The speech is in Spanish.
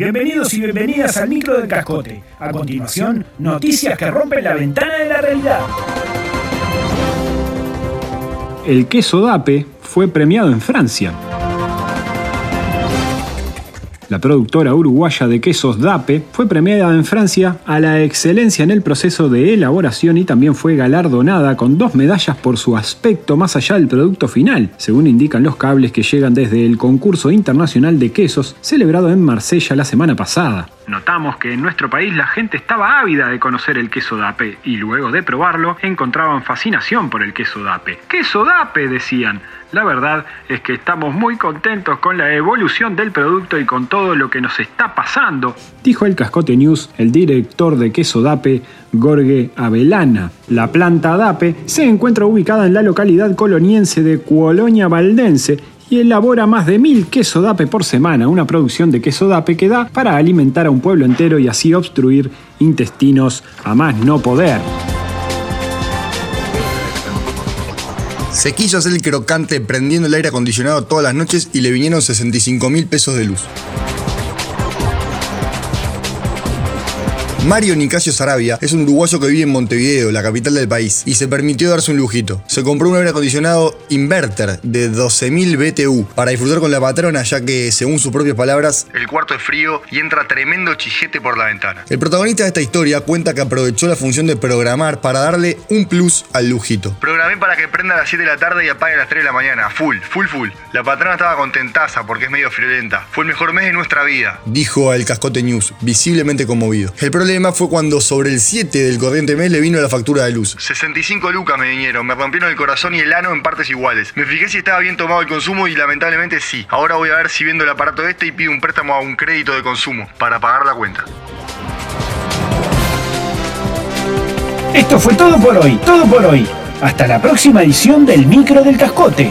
Bienvenidos y bienvenidas al micro del cascote. A continuación, noticias que rompen la ventana de la realidad. El queso Dape fue premiado en Francia. La productora uruguaya de quesos DAPE fue premiada en Francia a la excelencia en el proceso de elaboración y también fue galardonada con dos medallas por su aspecto más allá del producto final, según indican los cables que llegan desde el concurso internacional de quesos celebrado en Marsella la semana pasada. Notamos que en nuestro país la gente estaba ávida de conocer el queso DAPE y luego de probarlo encontraban fascinación por el queso DAPE. ¡Queso DAPE! decían. La verdad es que estamos muy contentos con la evolución del producto y con todo lo que nos está pasando, dijo el Cascote News el director de queso DAPE, Gorge Avelana. La planta DAPE se encuentra ubicada en la localidad coloniense de Cuolonia Valdense y elabora más de mil queso dape por semana, una producción de queso dape que da para alimentar a un pueblo entero y así obstruir intestinos a más no poder. Se quiso hacer el crocante prendiendo el aire acondicionado todas las noches y le vinieron 65 mil pesos de luz. Mario Nicasio Sarabia es un uruguayo que vive en Montevideo, la capital del país, y se permitió darse un lujito. Se compró un aire acondicionado inverter de 12.000 BTU para disfrutar con la patrona, ya que, según sus propias palabras, el cuarto es frío y entra tremendo chillete por la ventana. El protagonista de esta historia cuenta que aprovechó la función de programar para darle un plus al lujito. Programé para que prenda a las 7 de la tarde y apague a las 3 de la mañana, full, full, full. La patrona estaba contentaza porque es medio friolenta. Fue el mejor mes de nuestra vida, dijo al Cascote News, visiblemente conmovido. El problema problema fue cuando sobre el 7 del corriente mes le vino la factura de luz. 65 lucas me vinieron, me rompieron el corazón y el ano en partes iguales. Me fijé si estaba bien tomado el consumo y lamentablemente sí. Ahora voy a ver si viendo el aparato este y pido un préstamo a un crédito de consumo para pagar la cuenta. Esto fue todo por hoy, todo por hoy. Hasta la próxima edición del Micro del Cascote.